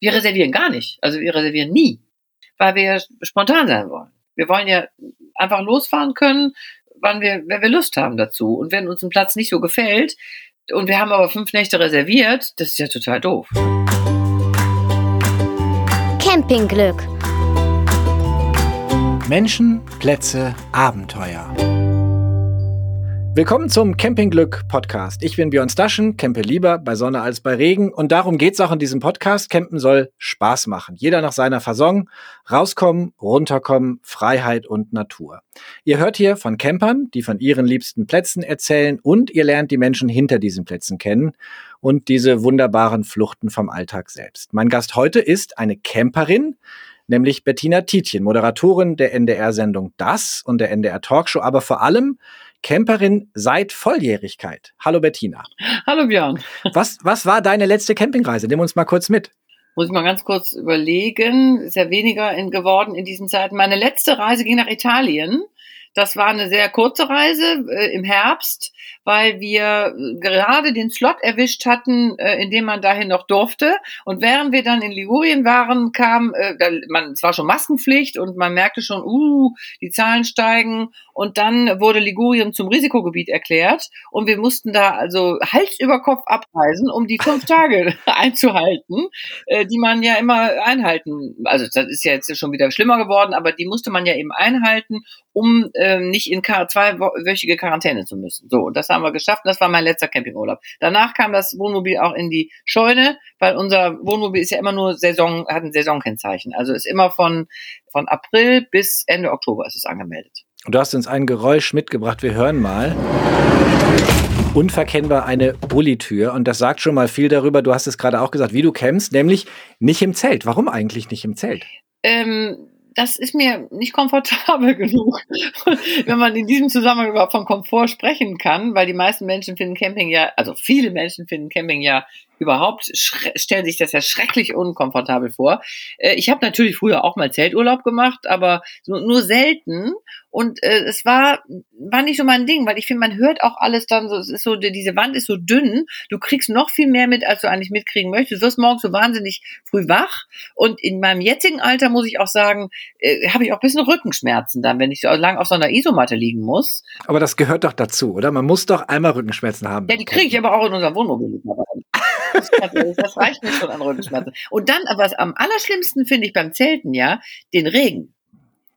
Wir reservieren gar nicht. Also wir reservieren nie, weil wir spontan sein wollen. Wir wollen ja einfach losfahren können, wann wir, wenn wir Lust haben dazu. Und wenn uns ein Platz nicht so gefällt und wir haben aber fünf Nächte reserviert, das ist ja total doof. Campingglück. Menschen, Plätze, Abenteuer. Willkommen zum Campingglück Podcast. Ich bin Björn Staschen, campe lieber bei Sonne als bei Regen und darum geht's auch in diesem Podcast. Campen soll Spaß machen. Jeder nach seiner Fasson. Rauskommen, runterkommen, Freiheit und Natur. Ihr hört hier von Campern, die von ihren liebsten Plätzen erzählen und ihr lernt die Menschen hinter diesen Plätzen kennen und diese wunderbaren Fluchten vom Alltag selbst. Mein Gast heute ist eine Camperin, nämlich Bettina Tietjen, Moderatorin der NDR-Sendung Das und der NDR Talkshow, aber vor allem Camperin seit Volljährigkeit. Hallo Bettina. Hallo Björn. Was, was war deine letzte Campingreise? Nimm uns mal kurz mit. Muss ich mal ganz kurz überlegen. Ist ja weniger in, geworden in diesen Zeiten. Meine letzte Reise ging nach Italien. Das war eine sehr kurze Reise äh, im Herbst, weil wir äh, gerade den Slot erwischt hatten, äh, in dem man dahin noch durfte. Und während wir dann in Ligurien waren, kam, äh, da, man, es war schon Maskenpflicht und man merkte schon, uh, die Zahlen steigen. Und dann wurde Ligurien zum Risikogebiet erklärt und wir mussten da also Hals über Kopf abreisen, um die fünf Tage einzuhalten, äh, die man ja immer einhalten. Also das ist ja jetzt schon wieder schlimmer geworden, aber die musste man ja eben einhalten, um ähm, nicht in zweiwöchige Quarantäne zu müssen. So, und das haben wir geschafft. Das war mein letzter Campingurlaub. Danach kam das Wohnmobil auch in die Scheune, weil unser Wohnmobil ist ja immer nur Saison, hat ein Saisonkennzeichen. Also ist immer von, von April bis Ende Oktober ist es angemeldet. Und du hast uns ein Geräusch mitgebracht. Wir hören mal. Unverkennbar eine Bullitür. Und das sagt schon mal viel darüber. Du hast es gerade auch gesagt, wie du campst, nämlich nicht im Zelt. Warum eigentlich nicht im Zelt? Ähm, das ist mir nicht komfortabel genug, wenn man in diesem Zusammenhang überhaupt von Komfort sprechen kann, weil die meisten Menschen finden Camping ja, also viele Menschen finden Camping ja überhaupt stellen sich das ja schrecklich unkomfortabel vor. Äh, ich habe natürlich früher auch mal Zelturlaub gemacht, aber nur, nur selten. Und äh, es war, war nicht so mein Ding, weil ich finde, man hört auch alles dann so, es ist so, diese Wand ist so dünn, du kriegst noch viel mehr mit, als du eigentlich mitkriegen möchtest. Du wirst morgens so wahnsinnig früh wach. Und in meinem jetzigen Alter muss ich auch sagen, äh, habe ich auch ein bisschen Rückenschmerzen dann, wenn ich so lang auf so einer Isomatte liegen muss. Aber das gehört doch dazu, oder? Man muss doch einmal Rückenschmerzen haben. Ja, die kriege ich aber auch in unserem Wohnmobil. Das reicht mir schon an Rückenschmerzen. Und dann, aber am allerschlimmsten finde ich beim Zelten ja, den Regen.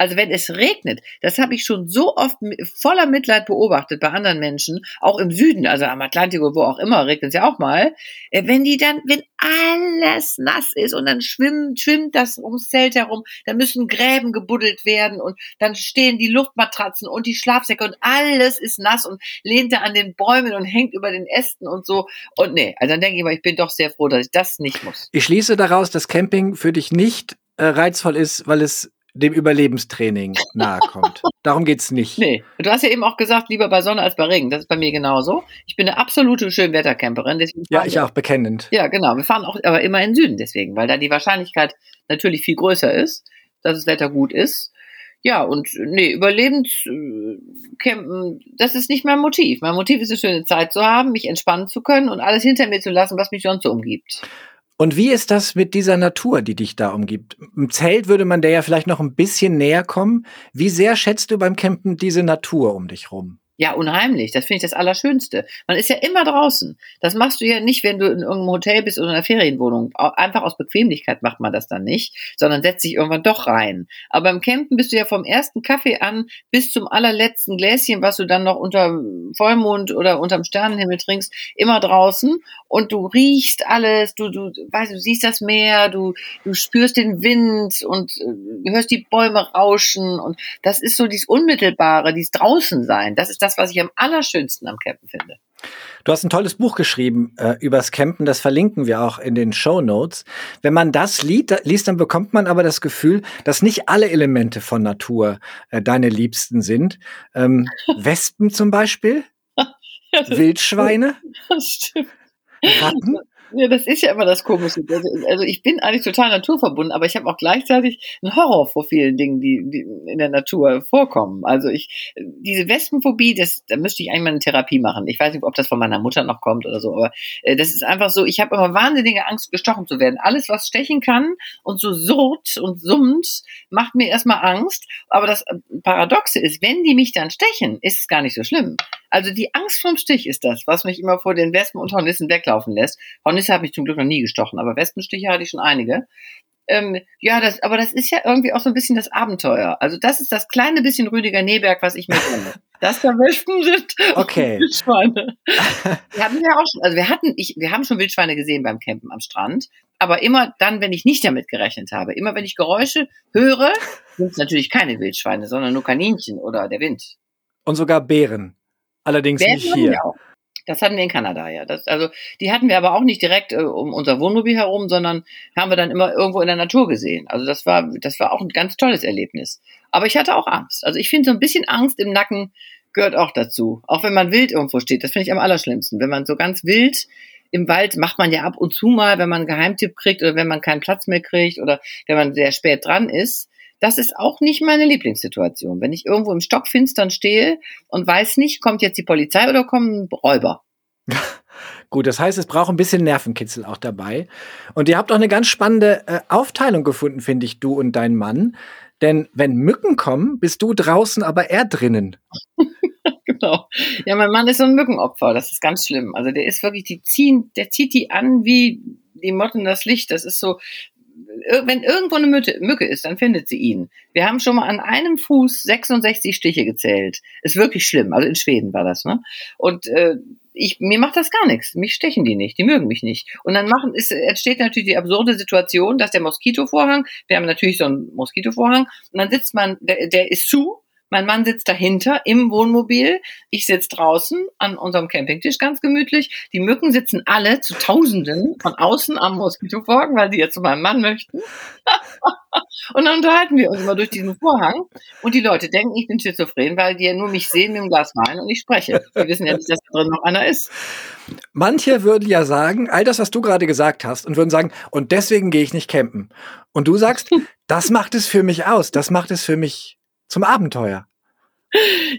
Also wenn es regnet, das habe ich schon so oft voller Mitleid beobachtet bei anderen Menschen, auch im Süden, also am Atlantik oder wo auch immer, regnet es ja auch mal, äh, wenn die dann, wenn alles nass ist und dann schwimmt, schwimmt das ums Zelt herum, dann müssen Gräben gebuddelt werden und dann stehen die Luftmatratzen und die Schlafsäcke und alles ist nass und lehnt da an den Bäumen und hängt über den Ästen und so. Und nee, also dann denke ich mal, ich bin doch sehr froh, dass ich das nicht muss. Ich schließe daraus, dass Camping für dich nicht äh, reizvoll ist, weil es dem Überlebenstraining nahe kommt. Darum geht's nicht. Nee, du hast ja eben auch gesagt, lieber bei Sonne als bei Regen. Das ist bei mir genauso. Ich bin eine absolute Schönwettercamperin. Ja, ich auch, bekennend. Ja, genau. Wir fahren auch aber immer in den Süden deswegen, weil da die Wahrscheinlichkeit natürlich viel größer ist, dass das Wetter gut ist. Ja, und nee, Überlebenscampen, das ist nicht mein Motiv. Mein Motiv ist eine schöne Zeit zu haben, mich entspannen zu können und alles hinter mir zu lassen, was mich sonst so umgibt. Und wie ist das mit dieser Natur, die dich da umgibt? Im Zelt würde man der ja vielleicht noch ein bisschen näher kommen. Wie sehr schätzt du beim Campen diese Natur um dich rum? Ja, unheimlich. Das finde ich das Allerschönste. Man ist ja immer draußen. Das machst du ja nicht, wenn du in irgendeinem Hotel bist oder in einer Ferienwohnung. Einfach aus Bequemlichkeit macht man das dann nicht, sondern setzt sich irgendwann doch rein. Aber beim Campen bist du ja vom ersten Kaffee an bis zum allerletzten Gläschen, was du dann noch unter Vollmond oder unterm Sternenhimmel trinkst, immer draußen. Und du riechst alles, du, du, weißt, du siehst das Meer, du, du spürst den Wind und äh, hörst die Bäume rauschen. Und das ist so dieses Unmittelbare, dieses Draußensein. Das ist das, was ich am allerschönsten am Campen finde. Du hast ein tolles Buch geschrieben äh, übers Campen, das verlinken wir auch in den Show Notes. Wenn man das liest, liest, dann bekommt man aber das Gefühl, dass nicht alle Elemente von Natur äh, deine Liebsten sind. Ähm, Wespen zum Beispiel, Wildschweine, das. Ratten. Ja, das ist ja immer das Komische. Also, also ich bin eigentlich total naturverbunden, aber ich habe auch gleichzeitig einen Horror vor vielen Dingen, die, die in der Natur vorkommen. Also ich, diese Wespenphobie, das, da müsste ich eigentlich mal eine Therapie machen. Ich weiß nicht, ob das von meiner Mutter noch kommt oder so, aber äh, das ist einfach so, ich habe immer wahnsinnige Angst, gestochen zu werden. Alles, was stechen kann und so surrt und summt, macht mir erstmal Angst. Aber das Paradoxe ist, wenn die mich dann stechen, ist es gar nicht so schlimm. Also die Angst vom Stich ist das, was mich immer vor den Wespen und Hornissen weglaufen lässt. Hornisse habe ich zum Glück noch nie gestochen, aber Wespenstiche hatte ich schon einige. Ähm, ja, das, aber das ist ja irgendwie auch so ein bisschen das Abenteuer. Also das ist das kleine bisschen Rüdiger Neberg, was ich mir kenne. Dass da Wespen sind okay. Wildschweine. wir haben ja auch schon, also wir hatten, ich, wir haben schon Wildschweine gesehen beim Campen am Strand, aber immer dann, wenn ich nicht damit gerechnet habe. Immer wenn ich Geräusche höre, sind es natürlich keine Wildschweine, sondern nur Kaninchen oder der Wind. Und sogar Bären. Allerdings Bären nicht hier. Das hatten wir in Kanada, ja. Das, also die hatten wir aber auch nicht direkt äh, um unser Wohnmobil herum, sondern haben wir dann immer irgendwo in der Natur gesehen. Also das war, das war auch ein ganz tolles Erlebnis. Aber ich hatte auch Angst. Also ich finde so ein bisschen Angst im Nacken gehört auch dazu. Auch wenn man wild irgendwo steht, das finde ich am allerschlimmsten. Wenn man so ganz wild im Wald macht man ja ab und zu mal, wenn man einen Geheimtipp kriegt oder wenn man keinen Platz mehr kriegt oder wenn man sehr spät dran ist. Das ist auch nicht meine Lieblingssituation. Wenn ich irgendwo im Stockfinstern stehe und weiß nicht, kommt jetzt die Polizei oder kommen Räuber. Gut, das heißt, es braucht ein bisschen Nervenkitzel auch dabei. Und ihr habt auch eine ganz spannende äh, Aufteilung gefunden, finde ich, du und dein Mann. Denn wenn Mücken kommen, bist du draußen, aber er drinnen. genau. Ja, mein Mann ist so ein Mückenopfer. Das ist ganz schlimm. Also der ist wirklich, die ziehen, der zieht die an wie die Motten das Licht. Das ist so, wenn irgendwo eine Mücke ist, dann findet sie ihn. Wir haben schon mal an einem Fuß 66 Stiche gezählt. Ist wirklich schlimm. Also in Schweden war das, ne? Und äh, ich, mir macht das gar nichts. Mich stechen die nicht. Die mögen mich nicht. Und dann machen, ist, entsteht natürlich die absurde Situation, dass der Moskitovorhang, wir haben natürlich so einen Moskitovorhang, und dann sitzt man, der, der ist zu, mein Mann sitzt dahinter im Wohnmobil. Ich sitze draußen an unserem Campingtisch ganz gemütlich. Die Mücken sitzen alle zu Tausenden von außen am Moskitovorhang, weil sie jetzt zu meinem Mann möchten. und dann unterhalten wir uns immer durch diesen Vorhang. Und die Leute denken, ich bin schizophren, weil die ja nur mich sehen mit dem Glas Wein und ich spreche. Die wissen ja nicht, dass da drin noch einer ist. Manche würden ja sagen, all das, was du gerade gesagt hast, und würden sagen, und deswegen gehe ich nicht campen. Und du sagst, das macht es für mich aus, das macht es für mich zum Abenteuer.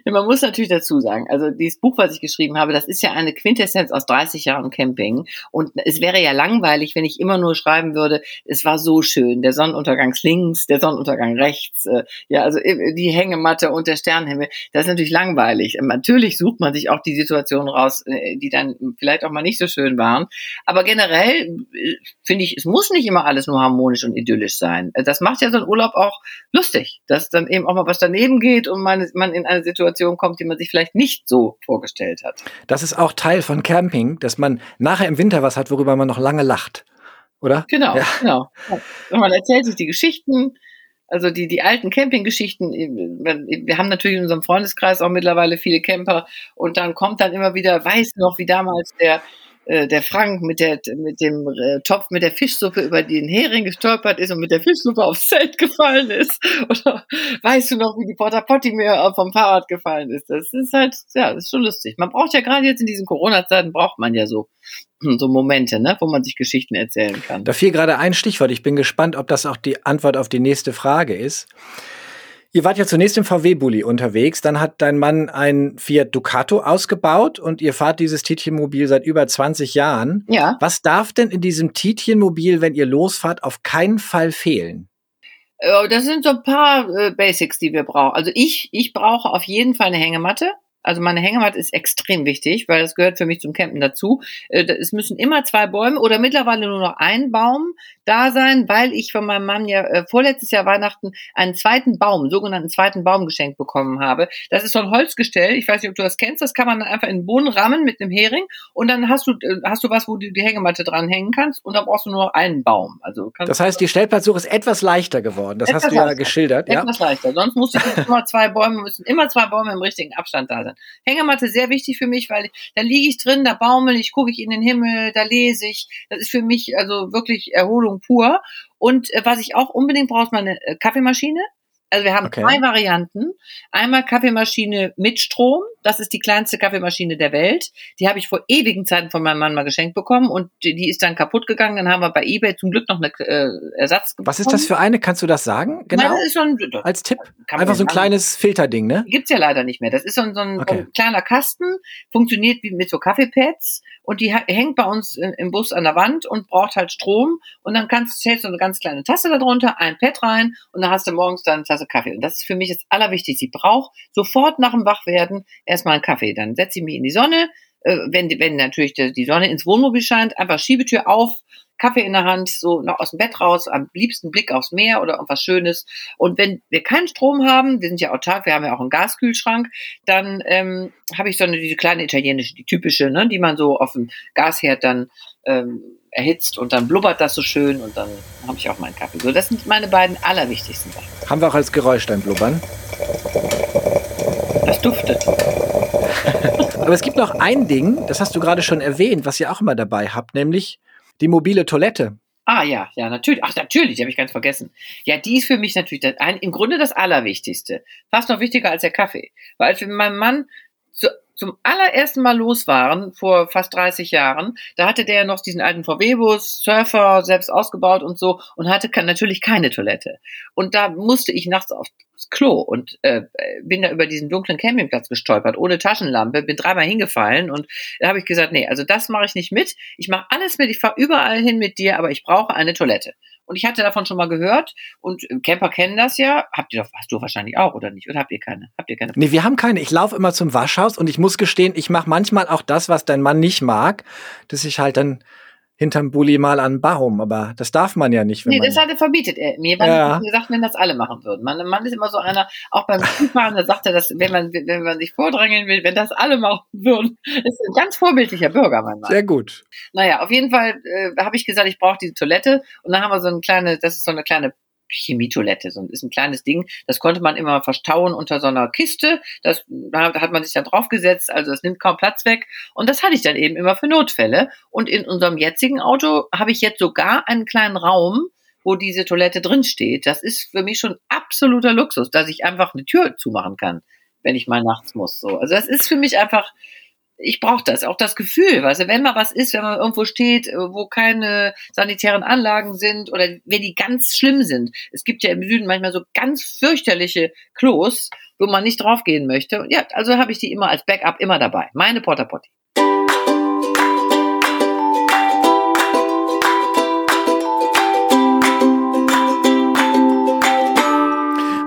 Ja, man muss natürlich dazu sagen, also dieses Buch, was ich geschrieben habe, das ist ja eine Quintessenz aus 30 Jahren Camping. Und es wäre ja langweilig, wenn ich immer nur schreiben würde, es war so schön, der Sonnenuntergang links, der Sonnenuntergang rechts, äh, ja, also die Hängematte und der Sternenhimmel. Das ist natürlich langweilig. Natürlich sucht man sich auch die Situationen raus, äh, die dann vielleicht auch mal nicht so schön waren. Aber generell äh, finde ich, es muss nicht immer alles nur harmonisch und idyllisch sein. Das macht ja so ein Urlaub auch lustig, dass dann eben auch mal was daneben geht und man, man in in eine Situation kommt, die man sich vielleicht nicht so vorgestellt hat. Das ist auch Teil von Camping, dass man nachher im Winter was hat, worüber man noch lange lacht. Oder? Genau, ja. genau. Und man erzählt sich die Geschichten, also die, die alten Campinggeschichten, wir haben natürlich in unserem Freundeskreis auch mittlerweile viele Camper und dann kommt dann immer wieder, weiß noch, wie damals der äh, der Frank mit der mit dem äh, Topf mit der Fischsuppe über den Hering gestolpert ist und mit der Fischsuppe aufs Zelt gefallen ist. Oder weißt du noch wie die Porta Potti mir vom Fahrrad gefallen ist? Das ist halt ja das ist schon lustig. Man braucht ja gerade jetzt in diesen Corona Zeiten braucht man ja so so Momente ne wo man sich Geschichten erzählen kann. Da fiel gerade ein Stichwort. Ich bin gespannt ob das auch die Antwort auf die nächste Frage ist Ihr wart ja zunächst im VW-Bully unterwegs, dann hat dein Mann ein Fiat Ducato ausgebaut und ihr fahrt dieses Tietjenmobil seit über 20 Jahren. Ja. Was darf denn in diesem Tietjenmobil, wenn ihr losfahrt, auf keinen Fall fehlen? Äh, das sind so ein paar äh, Basics, die wir brauchen. Also ich, ich brauche auf jeden Fall eine Hängematte. Also meine Hängematte ist extrem wichtig, weil das gehört für mich zum Campen dazu. Äh, es müssen immer zwei Bäume oder mittlerweile nur noch ein Baum da sein, weil ich von meinem Mann ja äh, vorletztes Jahr Weihnachten einen zweiten Baum, sogenannten zweiten Baum geschenkt bekommen habe. Das ist so ein Holzgestell. Ich weiß nicht, ob du das kennst. Das kann man dann einfach in den Boden rammen mit einem Hering und dann hast du äh, hast du was, wo du die Hängematte dranhängen kannst und dann brauchst du nur noch einen Baum. Also das heißt, die Stellplatzsuche ist etwas leichter geworden. Das hast du ja geschildert. Etwas ja? leichter. Sonst muss ich immer zwei Bäume müssen immer zwei Bäume im richtigen Abstand da sein. Hängematte sehr wichtig für mich, weil da liege ich drin, da baumel ich, gucke ich in den Himmel, da lese ich. Das ist für mich also wirklich Erholung pur. Und äh, was ich auch unbedingt brauche, ist meine äh, Kaffeemaschine. Also wir haben Okay. zwei Varianten. Einmal Kaffeemaschine mit Strom. Das ist die kleinste Kaffeemaschine der Welt. Die habe ich vor ewigen Zeiten von meinem Mann mal geschenkt bekommen und die, ist dann kaputt gegangen. Dann haben wir bei eBay zum Glück noch eine äh, Ersatz Was ist das für eine? Kannst du das sagen? Genau. Nein, das ist so ein, Als Tipp. Einfach so ein kleines Filterding, ne? Gibt's ja leider nicht mehr. Das ist so ein, so ein, so Okay. ein kleiner Kasten, funktioniert wie mit so Kaffeepads und die hängt bei uns äh, im Bus an der Wand und braucht halt Strom und dann kannst du eine ganz kleine Tasse darunter, ein Pad rein und dann hast du morgens dann eine Tasse Kaffee. Und das ist für mich das Allerwichtigste. Ich brauche sofort nach dem Wachwerden erstmal einen Kaffee. Dann setze ich mich in die Sonne, äh, wenn, wenn natürlich die die Sonne ins Wohnmobil scheint, einfach Schiebetür auf, Kaffee in der Hand, so noch aus dem Bett raus, am liebsten Blick aufs Meer oder irgendwas Schönes. Und wenn wir keinen Strom haben, wir sind ja autark, wir haben ja auch einen Gaskühlschrank, dann ähm, habe ich so eine diese kleine italienische, die typische, ne, die man so auf dem Gasherd dann ähm, erhitzt und dann blubbert das so schön und dann habe ich auch meinen Kaffee. So, das sind meine beiden allerwichtigsten Sachen. Haben wir auch als Geräusch dein Blubbern. Das duftet. Aber es gibt noch ein Ding, das hast du gerade schon erwähnt, was ihr auch immer dabei habt, nämlich die mobile Toilette. Ah ja, ja, natürlich. Ach, natürlich, die habe ich ganz vergessen. Ja, die ist für mich natürlich das, ein, im Grunde das Allerwichtigste. Fast noch wichtiger als der Kaffee. Weil als wir mit meinem Mann zum allerersten Mal los waren, vor fast 30 Jahren, da hatte der noch diesen alten VW-Bus, Surfer, selbst ausgebaut und so, und hatte natürlich keine Toilette. Und da musste ich nachts aufs Klo und äh, bin da über diesen dunklen Campingplatz gestolpert, ohne Taschenlampe, bin dreimal hingefallen und da habe ich gesagt, nee, also das mache ich nicht mit. Ich mache alles mit, ich fahre überall hin mit dir, aber ich brauche eine Toilette. Und ich hatte davon schon mal gehört und äh, Camper kennen das ja. Habt ihr doch, hast du wahrscheinlich auch oder nicht? Oder habt ihr keine? Habt ihr keine? Nee, wir haben keine. Ich laufe immer zum Waschhaus und ich muss gestehen, ich mache manchmal auch das, was dein Mann nicht mag, dass ich halt dann hinterm Bulli mal an den Barum, aber das darf man ja nicht. Wenn Nee, man das hatte verbietet er mir, weil Ja. er gesagt, wenn das alle machen würden. Mein Mann ist immer so einer, auch beim Skifahren, da sagt er, dass wenn man, wenn man sich vordrängeln will, wenn das alle machen würden, ist ein ganz vorbildlicher Bürger, mein Mann. Sehr gut. Naja, auf jeden Fall äh, habe ich gesagt, ich brauche diese Toilette und dann haben wir so eine kleine, das ist so eine kleine Chemietoilette, so ist ein kleines Ding, das konnte man immer verstauen unter so einer Kiste, das da hat man sich dann draufgesetzt, also es nimmt kaum Platz weg und das hatte ich dann eben immer für Notfälle und in unserem jetzigen Auto habe ich jetzt sogar einen kleinen Raum, wo diese Toilette drin steht. Das ist für mich schon absoluter Luxus, dass ich einfach eine Tür zumachen kann, wenn ich mal nachts muss. So, also das ist für mich einfach ich brauche das, auch das Gefühl, weißt du, wenn mal was ist, wenn man irgendwo steht, äh, wo keine sanitären Anlagen sind oder wenn die ganz schlimm sind. Es gibt ja im Süden manchmal so ganz fürchterliche Klos, wo man nicht draufgehen möchte. Ja, also habe ich die immer als Backup immer dabei. Meine Porta Potty.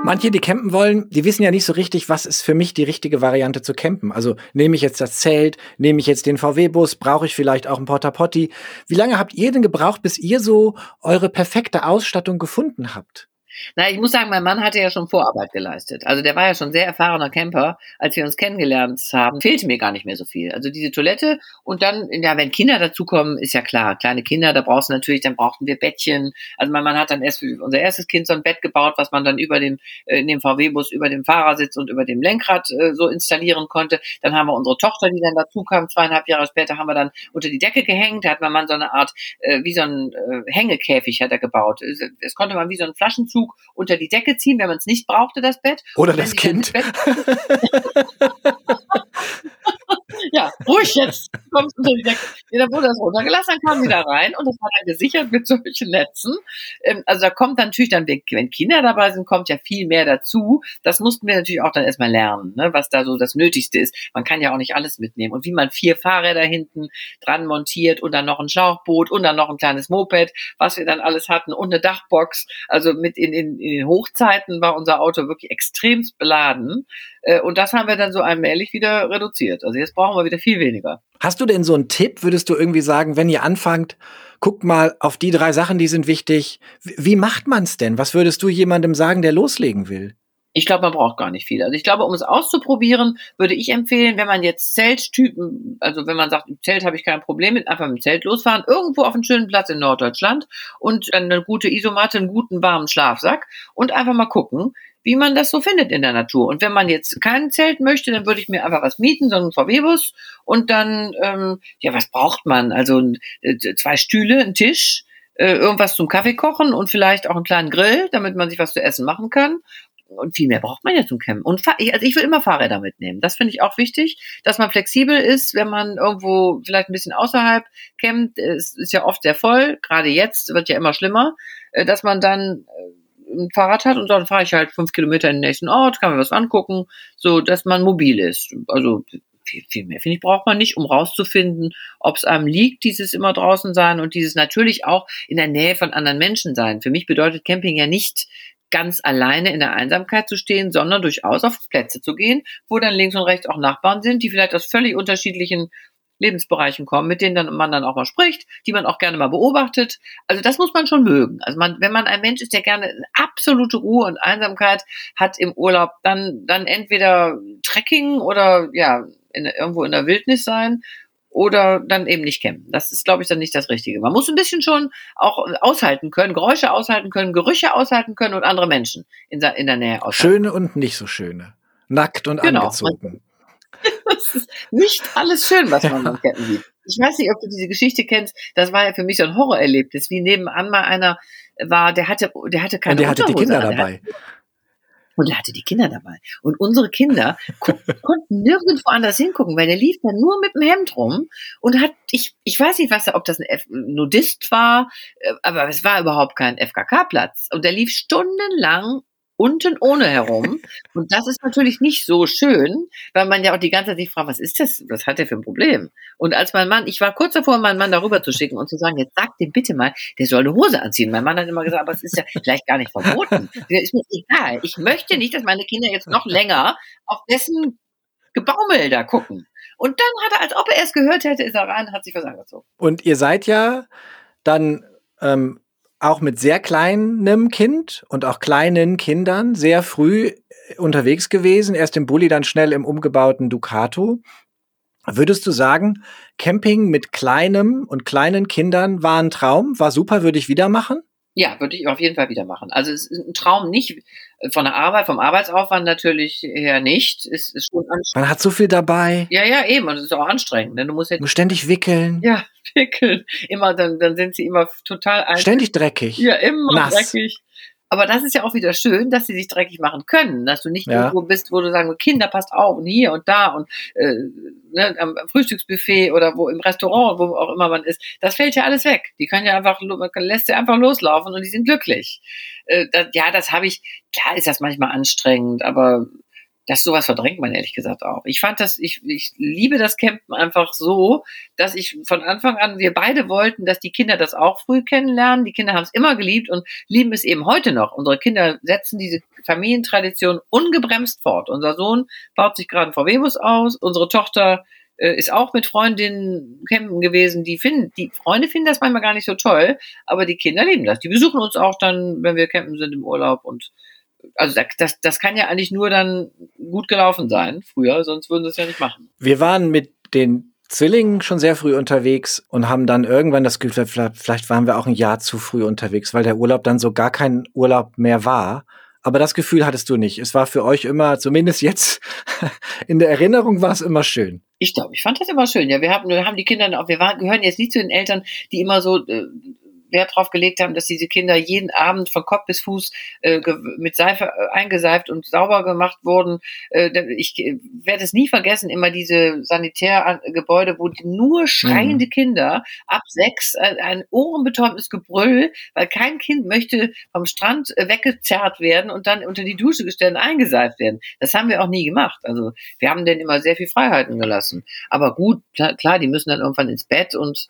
Manche, die campen wollen, die wissen ja nicht so richtig, was ist für mich die richtige Variante zu campen. Also nehme ich jetzt das Zelt, nehme ich jetzt den VW-Bus, brauche ich vielleicht auch einen Porta Potty. Wie lange habt ihr denn gebraucht, bis ihr so eure perfekte Ausstattung gefunden habt? Na, ich muss sagen, mein Mann hatte ja schon Vorarbeit geleistet. Also der war ja schon sehr erfahrener Camper. Als wir uns kennengelernt haben, fehlte mir gar nicht mehr so viel. Also diese Toilette und dann, ja, wenn Kinder dazukommen, ist ja klar, kleine Kinder, da brauchst du natürlich, dann brauchten wir Bettchen. Also mein Mann hat dann erst für unser erstes Kind so ein Bett gebaut, was man dann über dem, äh, in dem VW-Bus über dem Fahrersitz und über dem Lenkrad äh, so installieren konnte. Dann haben wir unsere Tochter, die dann dazu kam, zweieinhalb Jahre später, haben wir dann unter die Decke gehängt. Da hat mein Mann so eine Art, äh, wie so ein äh, Hängekäfig hat er gebaut. Es, es konnte man wie so einen Flaschenzug unter die Decke ziehen, wenn man es nicht brauchte, das Bett. Oder das Kind? Bett- ja, ruhig jetzt. Du kommst unter die. Ja, dann wurde das runtergelassen, dann kam wieder rein und das war dann gesichert mit solchen Netzen. Ähm, also da kommt dann natürlich dann, wenn Kinder dabei sind, kommt ja viel mehr dazu. Das mussten wir natürlich auch dann erstmal lernen, ne, was da so das Nötigste ist. Man kann ja auch nicht alles mitnehmen. Und wie man vier Fahrräder hinten dran montiert und dann noch ein Schlauchboot und dann noch ein kleines Moped, was wir dann alles hatten und eine Dachbox. Also mit in, in, in den Hochzeiten war unser Auto wirklich extremst beladen. Äh, Und das haben wir dann so allmählich wieder reduziert. Also jetzt brauchen wir wieder viel weniger. Hast du denn so einen Tipp? Würdest du irgendwie sagen, wenn ihr anfangt, guckt mal auf die drei Sachen, die sind wichtig. Wie, macht man's denn? Was würdest du jemandem sagen, der loslegen will? Ich glaube, man braucht gar nicht viel. Also ich glaube, um es auszuprobieren, würde ich empfehlen, wenn man jetzt Zelttypen, also wenn man sagt, im Zelt habe ich kein Problem mit, einfach mit dem Zelt losfahren, irgendwo auf einen schönen Platz in Norddeutschland und eine gute Isomatte, einen guten warmen Schlafsack und einfach mal gucken, wie man das so findet in der Natur. Und wenn man jetzt kein Zelt möchte, dann würde ich mir einfach was mieten, so einen VW-Bus und dann, ähm, ja, was braucht man? Also äh, zwei Stühle, ein Tisch, äh, irgendwas zum Kaffee kochen und vielleicht auch einen kleinen Grill, damit man sich was zu essen machen kann Und viel mehr braucht man ja zum Campen. Und also ich will immer Fahrräder mitnehmen. Das finde ich auch wichtig, dass man flexibel ist, wenn man irgendwo vielleicht ein bisschen außerhalb campt. Es ist ja oft sehr voll. Gerade jetzt wird ja immer schlimmer, äh, dass man dann äh, ein Fahrrad hat und dann fahre ich halt fünf Kilometer in den nächsten Ort, kann mir was angucken, so dass man mobil ist. Also viel, viel mehr, finde ich, braucht man nicht, um rauszufinden, ob es einem liegt, dieses immer draußen sein und dieses natürlich auch in der Nähe von anderen Menschen sein. Für mich bedeutet Camping ja nicht ganz alleine in der Einsamkeit zu stehen, sondern durchaus auf Plätze zu gehen, wo dann links und rechts auch Nachbarn sind, die vielleicht aus völlig unterschiedlichen Lebensbereichen kommen, mit denen dann man dann auch mal spricht, die man auch gerne mal beobachtet. Also das muss man schon mögen. Also man, wenn man ein Mensch ist, der gerne absolute Ruhe und Einsamkeit hat im Urlaub, dann dann entweder Trekking oder ja in, irgendwo in der Wildnis sein oder dann eben nicht campen. Das ist, glaube ich, dann nicht das Richtige. Man muss ein bisschen schon auch aushalten können, Geräusche aushalten können, Gerüche aushalten können und andere Menschen in, der, in der Nähe aushalten. Schöne und nicht so schöne. Nackt und genau. angezogen. das ist nicht alles schön, was man Campen sieht. Ich weiß nicht, ob du diese Geschichte kennst. Das war ja für mich so ein Horrorerlebnis, wie nebenan mal einer war, der hatte, der hatte keine Und der hatte die Kinder an. dabei. Und er hatte die Kinder dabei. Und unsere Kinder konnten nirgendwo anders hingucken, weil der lief dann nur mit dem Hemd rum und hat, ich, ich weiß nicht, was, ob das ein F Nudist war, äh, aber es war überhaupt kein FKK-Platz. Und der lief stundenlang unten ohne herum. Und das ist natürlich nicht so schön, weil man ja auch die ganze Zeit sich fragt, was ist das? Was hat der für ein Problem? Und als mein Mann, ich war kurz davor, meinen Mann darüber zu schicken und zu sagen, jetzt sag dem bitte mal, der soll eine Hose anziehen. Mein Mann hat immer gesagt, aber es ist ja vielleicht gar nicht verboten. Ist mir egal. Ich möchte nicht, dass meine Kinder jetzt noch länger auf dessen Gebaumel da gucken. Und dann hat er, als ob er es gehört hätte, ist er rein, hat sich was angezogen. Und ihr seid ja dann ähm, auch mit sehr kleinem Kind und auch kleinen Kindern sehr früh unterwegs gewesen. Erst im Bulli, dann schnell im umgebauten Ducato. Würdest du sagen, Camping mit kleinem und kleinen Kindern war ein Traum, war super, würde ich wieder machen? Ja, würde ich auf jeden Fall wieder machen. Also es ist ein Traum nicht von der Arbeit, vom Arbeitsaufwand natürlich her nicht. Es ist schon anstrengend. Man hat so viel dabei. Ja, ja, eben. Und es ist auch anstrengend. Denn du musst jetzt. Du ständig wickeln. Ja, wickeln. Immer, dann, dann sind sie immer total ein. Ständig dreckig. Ja, immer Nass. dreckig. Aber das ist ja auch wieder schön, dass sie sich dreckig machen können, dass du nicht ja. irgendwo bist, wo du sagen, Kinder, passt auf und hier und da und äh, ne, am Frühstücksbuffet oder wo im Restaurant, wo auch immer man ist. Das fällt ja alles weg. Die können ja einfach, man lässt sie einfach loslaufen und die sind glücklich. Äh, das, ja, das habe ich. Klar ist das manchmal anstrengend, aber das sowas verdrängt man ehrlich gesagt auch. Ich fand das, ich, ich liebe das Campen einfach so, dass ich von Anfang an, wir beide wollten, dass die Kinder das auch früh kennenlernen. Die Kinder haben es immer geliebt und lieben es eben heute noch. Unsere Kinder setzen diese Familientradition ungebremst fort. Unser Sohn baut sich gerade ein VW-Bus aus. Unsere Tochter äh, ist auch mit Freundinnen campen gewesen. Die finden, die Freunde finden das manchmal gar nicht so toll, aber die Kinder lieben das. Die besuchen uns auch dann, wenn wir campen sind im Urlaub und also das, das kann ja eigentlich nur dann gut gelaufen sein früher, sonst würden sie es ja nicht machen. Wir waren mit den Zwillingen schon sehr früh unterwegs und haben dann irgendwann das Gefühl, vielleicht waren wir auch ein Jahr zu früh unterwegs, weil der Urlaub dann so gar kein Urlaub mehr war. Aber das Gefühl hattest du nicht. Es war für euch immer, zumindest jetzt in der Erinnerung, war es immer schön. Ich glaube, ich fand das immer schön. Ja, wir haben, wir haben die Kinder, wir waren, gehören jetzt nicht zu den Eltern, die immer so äh, Wert drauf gelegt haben, dass diese Kinder jeden Abend von Kopf bis Fuß äh, mit Seife äh, eingeseift und sauber gemacht wurden. Äh, ich äh, werde es nie vergessen, immer diese Sanitärgebäude, wo nur schreiende mhm. Kinder ab sechs äh, ein ohrenbetäubendes Gebrüll, weil kein Kind möchte vom Strand weggezerrt werden und dann unter die Dusche gestellt und eingeseift werden. Das haben wir auch nie gemacht. Also wir haben denen immer sehr viel Freiheiten gelassen. Aber gut, klar, die müssen dann irgendwann ins Bett und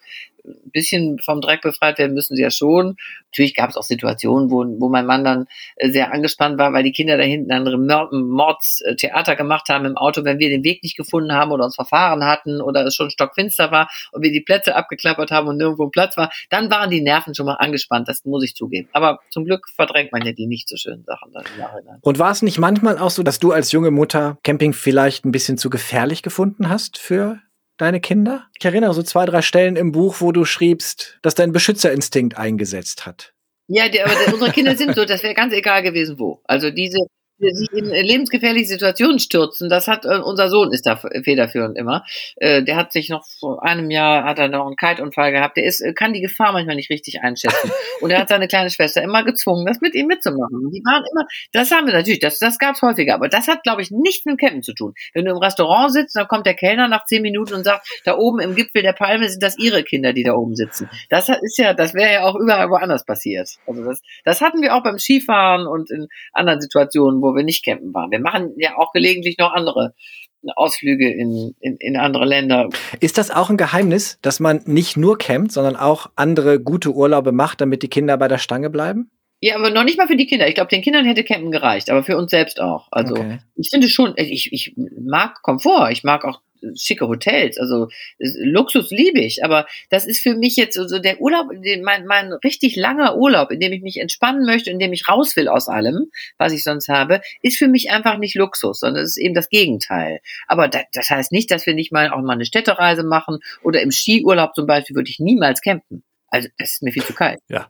ein bisschen vom Dreck befreit werden müssen sie ja schon. Natürlich gab es auch Situationen, wo, wo mein Mann dann äh, sehr angespannt war, weil die Kinder da hinten andere Mordstheater gemacht haben im Auto, wenn wir den Weg nicht gefunden haben oder uns verfahren hatten oder es schon stockfinster war und wir die Plätze abgeklappert haben und nirgendwo Platz war, dann waren die Nerven schon mal angespannt, das muss ich zugeben. Aber zum Glück verdrängt man ja die nicht so schönen Sachen dann im Nachhinein. Und war es nicht manchmal auch so, dass du als junge Mutter Camping vielleicht ein bisschen zu gefährlich gefunden hast für deine Kinder? Ich erinnere so zwei, drei Stellen im Buch, wo du schriebst, dass dein Beschützerinstinkt eingesetzt hat. Ja, die, aber unsere Kinder sind so, das wäre ganz egal gewesen, wo. Also diese, sich in lebensgefährliche Situationen stürzen. Das hat äh, unser Sohn ist da federführend immer. Äh, der hat sich noch vor einem Jahr hat er noch einen Kaltunfall gehabt. Der ist äh, kann die Gefahr manchmal nicht richtig einschätzen. Und er hat seine kleine Schwester immer gezwungen, das mit ihm mitzumachen. Die waren immer, das haben wir natürlich, das das gab's häufiger, aber das hat glaube ich nichts mit dem Campen zu tun. Wenn du im Restaurant sitzt, dann kommt der Kellner nach zehn Minuten und sagt, da oben im Gipfel der Palme sind das ihre Kinder, die da oben sitzen. Das ist ja, das wäre ja auch überall woanders passiert. Also das, das hatten wir auch beim Skifahren und in anderen Situationen, wo wir nicht campen waren. Wir machen ja auch gelegentlich noch andere Ausflüge in, in, in andere Länder. Ist das auch ein Geheimnis, dass man nicht nur campt, sondern auch andere gute Urlaube macht, damit die Kinder bei der Stange bleiben? Ja, aber noch nicht mal für die Kinder. Ich glaube, den Kindern hätte Campen gereicht, aber für uns selbst auch. Also okay. ich finde schon, ich, ich mag Komfort, ich mag auch schicke Hotels, also Luxus liebe ich, aber das ist für mich jetzt so also der Urlaub, mein, mein richtig langer Urlaub, in dem ich mich entspannen möchte, in dem ich raus will aus allem, was ich sonst habe, ist für mich einfach nicht Luxus, sondern es ist eben das Gegenteil. Aber das, das heißt nicht, dass wir nicht mal auch mal eine Städtereise machen oder im Skiurlaub zum Beispiel würde ich niemals campen. Also das ist mir viel zu kalt. Ja.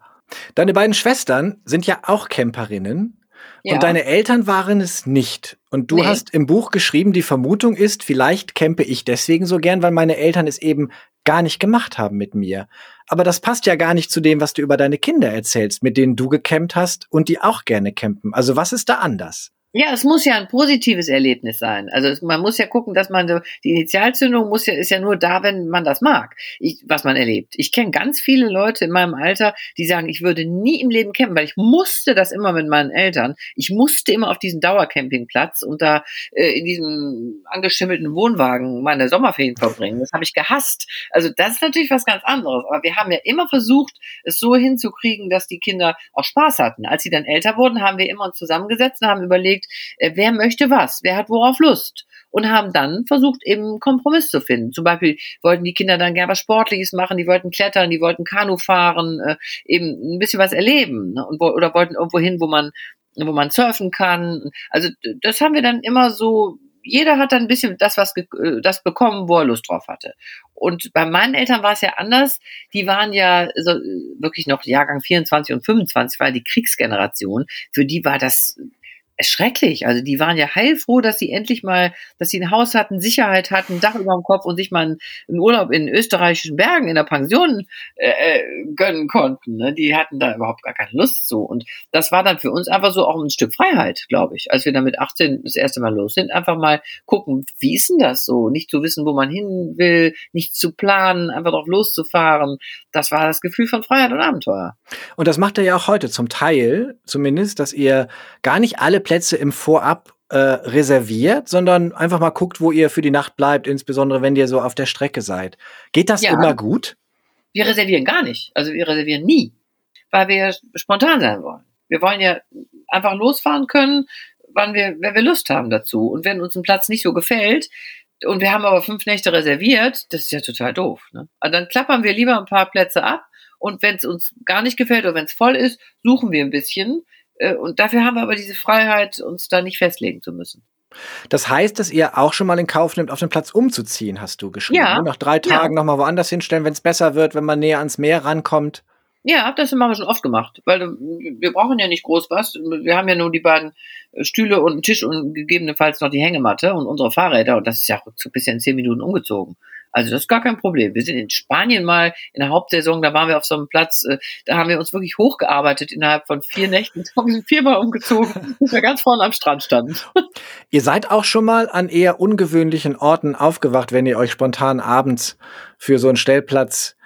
Deine beiden Schwestern sind ja auch Camperinnen. Ja. Und deine Eltern waren es nicht. Und du nee. hast im Buch geschrieben, die Vermutung ist, vielleicht campe ich deswegen so gern, weil meine Eltern es eben gar nicht gemacht haben mit mir. Aber das passt ja gar nicht zu dem, was du über deine Kinder erzählst, mit denen du gecampt hast und die auch gerne campen. Also was ist da anders? Ja, es muss ja ein positives Erlebnis sein. Also man muss ja gucken, dass man so, die Initialzündung muss ja, ist ja nur da, wenn man das mag, ich, was man erlebt. Ich kenne ganz viele Leute in meinem Alter, die sagen, ich würde nie im Leben campen, weil ich musste das immer mit meinen Eltern. Ich musste immer auf diesen Dauercampingplatz und da äh, in diesem angeschimmelten Wohnwagen meine Sommerferien verbringen. Das habe ich gehasst. Also das ist natürlich was ganz anderes. Aber wir haben ja immer versucht, es so hinzukriegen, dass die Kinder auch Spaß hatten. Als sie dann älter wurden, haben wir immer uns zusammengesetzt und haben überlegt, wer möchte was, wer hat worauf Lust und haben dann versucht, eben Kompromiss zu finden. Zum Beispiel wollten die Kinder dann gerne was Sportliches machen, die wollten klettern, die wollten Kanu fahren, äh, eben ein bisschen was erleben ne? oder wollten irgendwo hin, wo man wo man surfen kann. Also das haben wir dann immer so jeder hat dann ein bisschen das, was äh, das bekommen, wo er Lust drauf hatte. Und bei meinen Eltern war es ja anders. Die waren ja so wirklich noch Jahrgang 24 und 25, war die Kriegsgeneration. Für die war das schrecklich. Also die waren ja heilfroh, dass sie endlich mal, dass sie ein Haus hatten, Sicherheit hatten, ein Dach über dem Kopf und sich mal einen, Urlaub in österreichischen Bergen in der Pension äh, äh, gönnen konnten. Ne? Die hatten da überhaupt gar keine Lust zu. Und das war dann für uns einfach so auch ein Stück Freiheit, glaube ich. Als wir dann mit 18 das erste Mal los sind, einfach mal gucken, wie ist denn das so? Nicht zu wissen, wo man hin will, nicht zu planen, einfach drauf loszufahren. Das war das Gefühl von Freiheit und Abenteuer. Und das macht er ja auch heute zum Teil, zumindest, dass ihr gar nicht alle Plätze im Vorab äh, reserviert, sondern einfach mal guckt, wo ihr für die Nacht bleibt, insbesondere wenn ihr so auf der Strecke seid. Geht das ja. immer gut? Wir reservieren gar nicht. Also wir reservieren nie, weil wir spontan sein wollen. Wir wollen ja einfach losfahren können, wann wir, wenn wir Lust haben dazu. Und wenn uns ein Platz nicht so gefällt, und wir haben aber fünf Nächte reserviert, das ist ja total doof. Ne? Also dann klappern wir lieber ein paar Plätze ab und wenn es uns gar nicht gefällt oder wenn es voll ist, suchen wir ein bisschen. Äh, und dafür haben wir aber diese Freiheit, uns da nicht festlegen zu müssen. Das heißt, dass ihr auch schon mal in Kauf nimmt, auf den Platz umzuziehen, hast du geschrieben. Ja. Ne? Nach drei Tagen ja. nochmal woanders hinstellen, wenn es besser wird, wenn man näher ans Meer rankommt. Ja, das haben wir schon oft gemacht, weil wir brauchen ja nicht groß was. Wir haben ja nur die beiden Stühle und einen Tisch und gegebenenfalls noch die Hängematte und unsere Fahrräder und das ist ja so bisher in zehn Minuten umgezogen. Also das ist gar kein Problem. Wir sind in Spanien mal in der Hauptsaison, da waren wir auf so einem Platz, äh, da haben wir uns wirklich hochgearbeitet innerhalb von vier Nächten. Wir sind viermal umgezogen, bis wir ganz vorne am Strand standen. Ihr seid auch schon mal an eher ungewöhnlichen Orten aufgewacht, wenn ihr euch spontan abends für so einen Stellplatz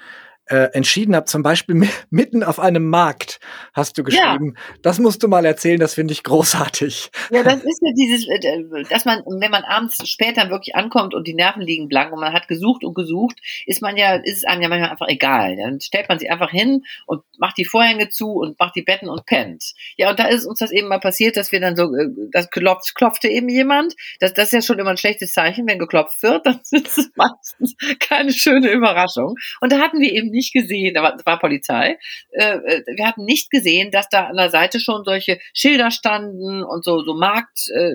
äh, entschieden habt, zum Beispiel mitten auf einem Markt, hast du geschrieben. Ja. Das musst du mal erzählen, das finde ich großartig. Ja, das ist ja dieses, äh, dass man, wenn man abends später wirklich ankommt und die Nerven liegen blank und man hat gesucht und gesucht, ist man ja, ist es einem ja manchmal einfach egal. Dann stellt man sich einfach hin und macht die Vorhänge zu und macht die Betten und pennt. Ja, und da ist uns das eben mal passiert, dass wir dann so, äh, das klopft, klopfte eben jemand. Das, das ist ja schon immer ein schlechtes Zeichen, wenn geklopft wird. Das ist meistens keine schöne Überraschung. Und da hatten wir eben nicht gesehen, da war, war Polizei, äh, äh, wir hatten nicht gesehen, dass da an der Seite schon solche Schilder standen und so, so Markt, äh,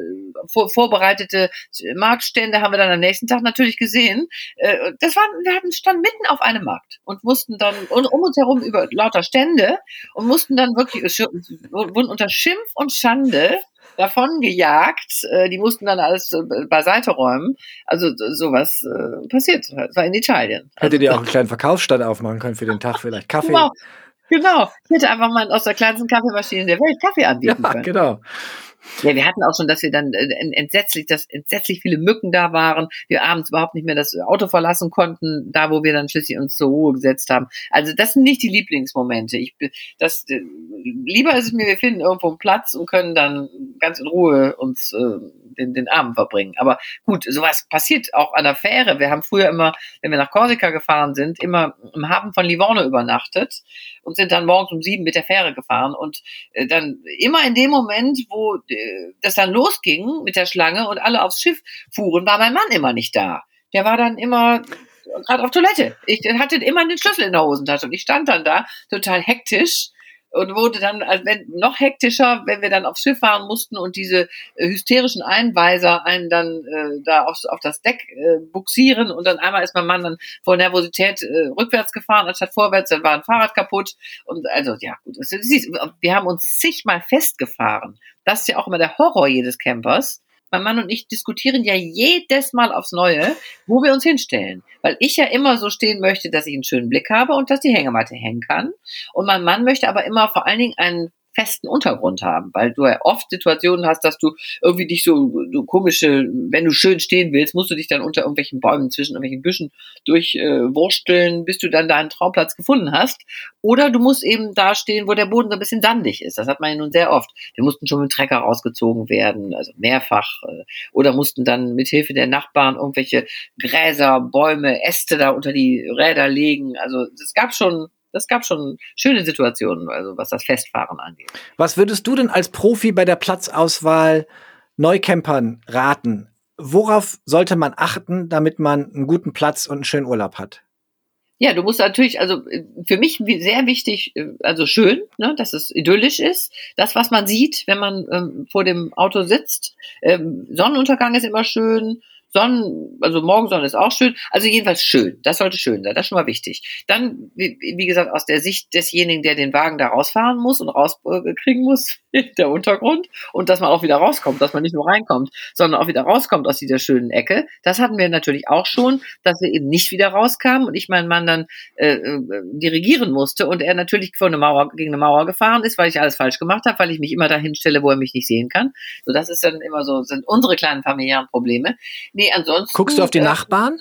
vor, vorbereitete Marktstände haben wir dann am nächsten Tag natürlich gesehen. Äh, das war, wir hatten, standen mitten auf einem Markt und mussten dann um, um uns herum über lauter Stände und mussten dann wirklich, wurden unter Schimpf und Schande davon gejagt. Äh, die mussten dann alles beiseite räumen. Also sowas äh, passiert. Das war in Italien. Hättet ihr auch einen kleinen Verkaufsstand aufmachen können für den Tag, vielleicht Kaffee? Genau. Genau. Ich hätte einfach mal aus der kleinsten Kaffeemaschine der Welt Kaffee anbieten ja, können. genau. Ja, wir hatten auch schon, dass wir dann äh, entsetzlich, dass entsetzlich viele Mücken da waren. Wir abends überhaupt nicht mehr das Auto verlassen konnten, da wo wir dann schließlich uns zur Ruhe gesetzt haben. Also das sind nicht die Lieblingsmomente. Ich, das, lieber ist es mir, wir finden irgendwo einen Platz und können dann ganz in Ruhe uns äh, den, den Abend verbringen. Aber gut, sowas passiert auch an der Fähre. Wir haben früher immer, wenn wir nach Korsika gefahren sind, immer im Hafen von Livorno übernachtet und sind dann morgens um sieben mit der Fähre gefahren und äh, dann immer in dem Moment, wo äh, das dann losging mit der Schlange und alle aufs Schiff fuhren, war mein Mann immer nicht da. Der war dann immer gerade auf Toilette. Ich hatte immer den Schlüssel in der Hosentasche und ich stand dann da total hektisch und wurde dann also wenn, noch hektischer, wenn wir dann aufs Schiff fahren mussten und diese äh, hysterischen Einweiser einen dann äh, da aufs, auf das Deck äh, buxieren und dann einmal ist mein Mann dann vor Nervosität äh, rückwärts gefahren anstatt vorwärts, dann war ein Fahrrad kaputt und also ja gut, ist, wir haben uns zigmal festgefahren. Das ist ja auch immer der Horror jedes Campers mein Mann und ich diskutieren ja jedes Mal aufs Neue, wo wir uns hinstellen. Weil ich ja immer so stehen möchte, dass ich einen schönen Blick habe und dass die Hängematte hängen kann. Und mein Mann möchte aber immer vor allen Dingen einen festen Untergrund haben, weil du ja oft Situationen hast, dass du irgendwie dich so, so komische, wenn du schön stehen willst, musst du dich dann unter irgendwelchen Bäumen, zwischen irgendwelchen Büschen durchwursteln, äh, bis du dann deinen Traumplatz gefunden hast. Oder du musst eben da stehen, wo der Boden so ein bisschen sandig ist. Das hat man ja nun sehr oft. Wir mussten schon mit dem Trecker rausgezogen werden, also mehrfach. Äh, oder mussten dann mit Hilfe der Nachbarn irgendwelche Gräser, Bäume, Äste da unter die Räder legen. Also es gab schon das gab schon schöne Situationen, also was das Festfahren angeht. Was würdest du denn als Profi bei der Platzauswahl Neucampern raten? Worauf sollte man achten, damit man einen guten Platz und einen schönen Urlaub hat? Ja, du musst natürlich, also für mich sehr wichtig, also schön, ne, dass es idyllisch ist. Das, was man sieht, wenn man ähm, vor dem Auto sitzt. Ähm, Sonnenuntergang ist immer schön. Sonnen, also Morgensonne ist auch schön. Also jedenfalls schön. Das sollte schön sein. Das ist schon mal wichtig. Dann, wie, wie gesagt, aus der Sicht desjenigen, der den Wagen da rausfahren muss und rauskriegen muss, der Untergrund. Und dass man auch wieder rauskommt, dass man nicht nur reinkommt, sondern auch wieder rauskommt aus dieser schönen Ecke. Das hatten wir natürlich auch schon, dass wir eben nicht wieder rauskamen und ich meinen Mann dann äh, äh, dirigieren musste und er natürlich vor eine Mauer, gegen eine Mauer gefahren ist, weil ich alles falsch gemacht habe, weil ich mich immer dahin stelle, wo er mich nicht sehen kann. So, das ist dann immer so, sind unsere kleinen familiären Probleme. Nee, ansonsten. Guckst du auf die äh, Nachbarn?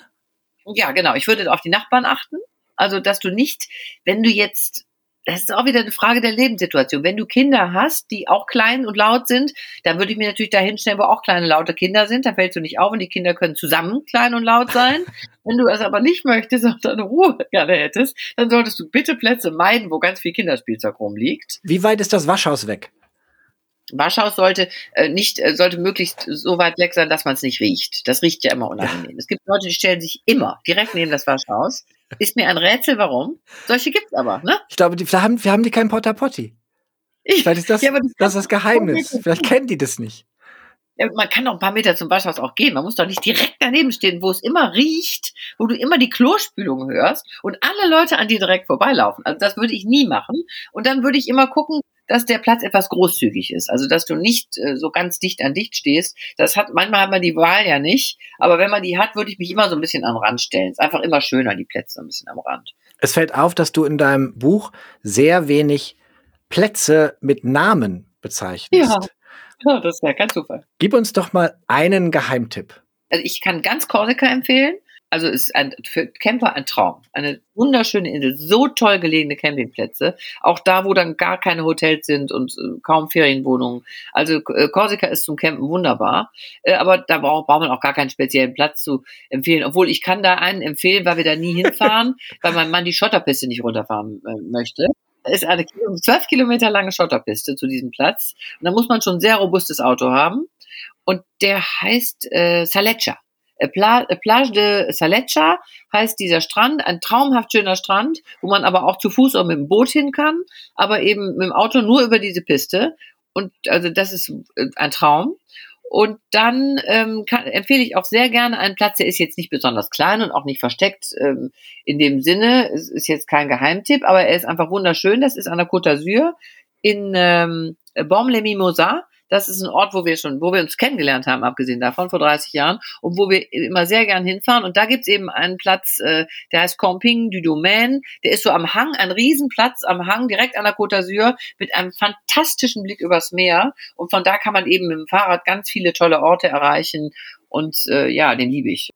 Ja, genau. Ich würde auf die Nachbarn achten. Also, dass du nicht, wenn du jetzt das ist auch wieder eine Frage der Lebenssituation. Wenn du Kinder hast, die auch klein und laut sind, dann würde ich mir natürlich dahin stellen, wo auch kleine, laute Kinder sind. Da fällst du nicht auf und die Kinder können zusammen klein und laut sein. Wenn du es aber nicht möchtest und deine Ruhe gerne hättest, dann solltest du bitte Plätze meiden, wo ganz viel Kinderspielzeug rumliegt. Wie weit ist das Waschhaus weg? Waschhaus sollte äh, nicht, äh, sollte möglichst so weit weg sein, dass man es nicht riecht. Das riecht ja immer unangenehm. Ja. Es gibt Leute, die stellen sich immer direkt neben das Waschhaus. Ist mir ein Rätsel, warum. Solche gibt's aber, ne? Ich glaube, die, haben, wir haben die kein Porta Potti. Vielleicht ist das, ja, das, das ist das Geheimnis. Vielleicht kennen die das nicht. Ja, man kann doch ein paar Meter zum Waschhaus auch gehen. Man muss doch nicht direkt daneben stehen, wo es immer riecht, wo du immer die Klospülung hörst und alle Leute an dir direkt vorbeilaufen. Also das würde ich nie machen. Und dann würde ich immer gucken, dass der Platz etwas großzügig ist. Also dass du nicht äh, so ganz dicht an dicht stehst. Das hat manchmal hat man die Wahl ja nicht, aber wenn man die hat, würde ich mich immer so ein bisschen am Rand stellen. Es ist einfach immer schöner die Plätze ein bisschen am Rand. Es fällt auf, dass du in deinem Buch sehr wenig Plätze mit Namen bezeichnest. Ja, ja das wäre kein Zufall. Gib uns doch mal einen Geheimtipp. Also ich kann ganz Korsika empfehlen. Also ist ein, für Camper ein Traum. Eine wunderschöne Insel, so toll gelegene Campingplätze. Auch da, wo dann gar keine Hotels sind und äh, kaum Ferienwohnungen. Also äh, Korsika ist zum Campen wunderbar. Äh, aber da braucht, braucht man auch gar keinen speziellen Platz zu empfehlen. Obwohl ich kann da einen empfehlen, weil wir da nie hinfahren, weil mein Mann die Schotterpiste nicht runterfahren äh, möchte ist eine zwölf Kilometer lange Schotterpiste zu diesem Platz. Und da muss man schon ein sehr robustes Auto haben. Und der heißt äh, Saleccia. Äh, äh, Plage de Salecha heißt dieser Strand, ein traumhaft schöner Strand, wo man aber auch zu Fuß oder mit dem Boot hin kann, aber eben mit dem Auto nur über diese Piste. Und also das ist äh, ein Traum. Und dann ähm, kann, empfehle ich auch sehr gerne einen Platz, der ist jetzt nicht besonders klein und auch nicht versteckt ähm, in dem Sinne. Es ist jetzt kein Geheimtipp, aber er ist einfach wunderschön. Das ist an der Côte d'Azur in ähm, Baume-les-Mimosas. Das ist ein Ort, wo wir schon, wo wir uns kennengelernt haben, abgesehen davon, vor 30 Jahren, und wo wir immer sehr gern hinfahren. Und da gibt's eben einen Platz, äh, der heißt Camping du Domaine. Der ist so am Hang, ein Riesenplatz am Hang, direkt an der Côte d'Azur, mit einem fantastischen Blick übers Meer. Und von da kann man eben mit dem Fahrrad ganz viele tolle Orte erreichen. Und äh, ja, den liebe ich.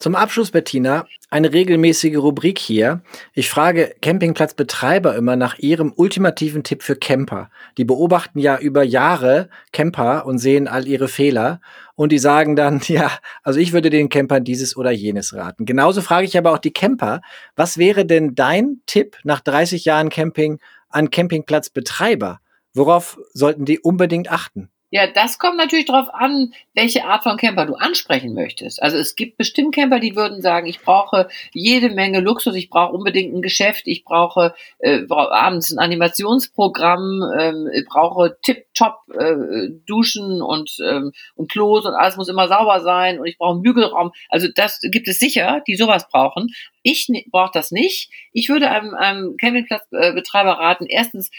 Zum Abschluss, Bettina, eine regelmäßige Rubrik hier. Ich frage Campingplatzbetreiber immer nach ihrem ultimativen Tipp für Camper. Die beobachten ja über Jahre Camper und sehen all ihre Fehler und die sagen dann, ja, also ich würde den Campern dieses oder jenes raten. Genauso frage ich aber auch die Camper, was wäre denn dein Tipp nach 30 Jahren Camping an Campingplatzbetreiber? Worauf sollten die unbedingt achten? Ja, das kommt natürlich darauf an, welche Art von Camper du ansprechen möchtest. Also es gibt bestimmt Camper, die würden sagen, ich brauche jede Menge Luxus, ich brauche unbedingt ein Geschäft, ich brauche äh, abends ein Animationsprogramm, ähm, ich brauche tip-top äh, Duschen und, ähm, und Klos und alles muss immer sauber sein und ich brauche einen Bügelraum. Also das gibt es sicher, die sowas brauchen. Ich brauche das nicht. Ich würde einem, einem Campingplatzbetreiber raten, erstens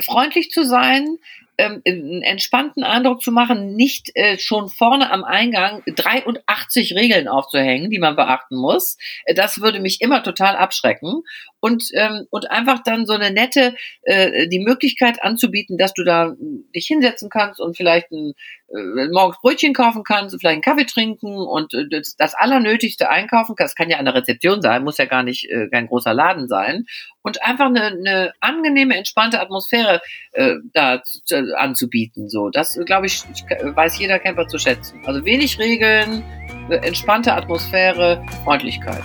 freundlich zu sein, ähm, einen entspannten Eindruck zu machen, nicht äh, schon vorne am Eingang 83 Regeln aufzuhängen, die man beachten muss. Äh, das würde mich immer total abschrecken. Und, ähm, und einfach dann so eine nette, äh, die Möglichkeit anzubieten, dass du da dich hinsetzen kannst und vielleicht ein, morgens Brötchen kaufen kannst, vielleicht einen Kaffee trinken und äh, das, das Allernötigste einkaufen kannst. Das kann ja an der Rezeption sein, muss ja gar nicht äh, kein großer Laden sein. Und einfach eine, eine angenehme, entspannte Atmosphäre äh, da zu, anzubieten. So, das glaube ich, weiß jeder Camper zu schätzen. Also wenig Regeln, entspannte Atmosphäre, Freundlichkeit.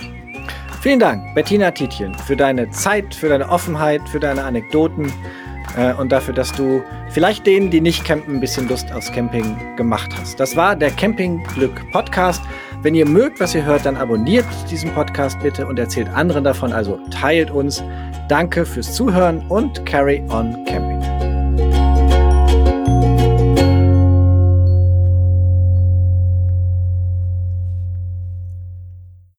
Vielen Dank, Bettina Tietjen, für deine Zeit, für deine Offenheit, für deine Anekdoten äh, und dafür, dass du vielleicht denen, die nicht campen, ein bisschen Lust aufs Camping gemacht hast. Das war der Camping Glück Podcast. Wenn ihr mögt, was ihr hört, dann abonniert diesen Podcast bitte und erzählt anderen davon, also teilt uns. Danke fürs Zuhören und carry on camping.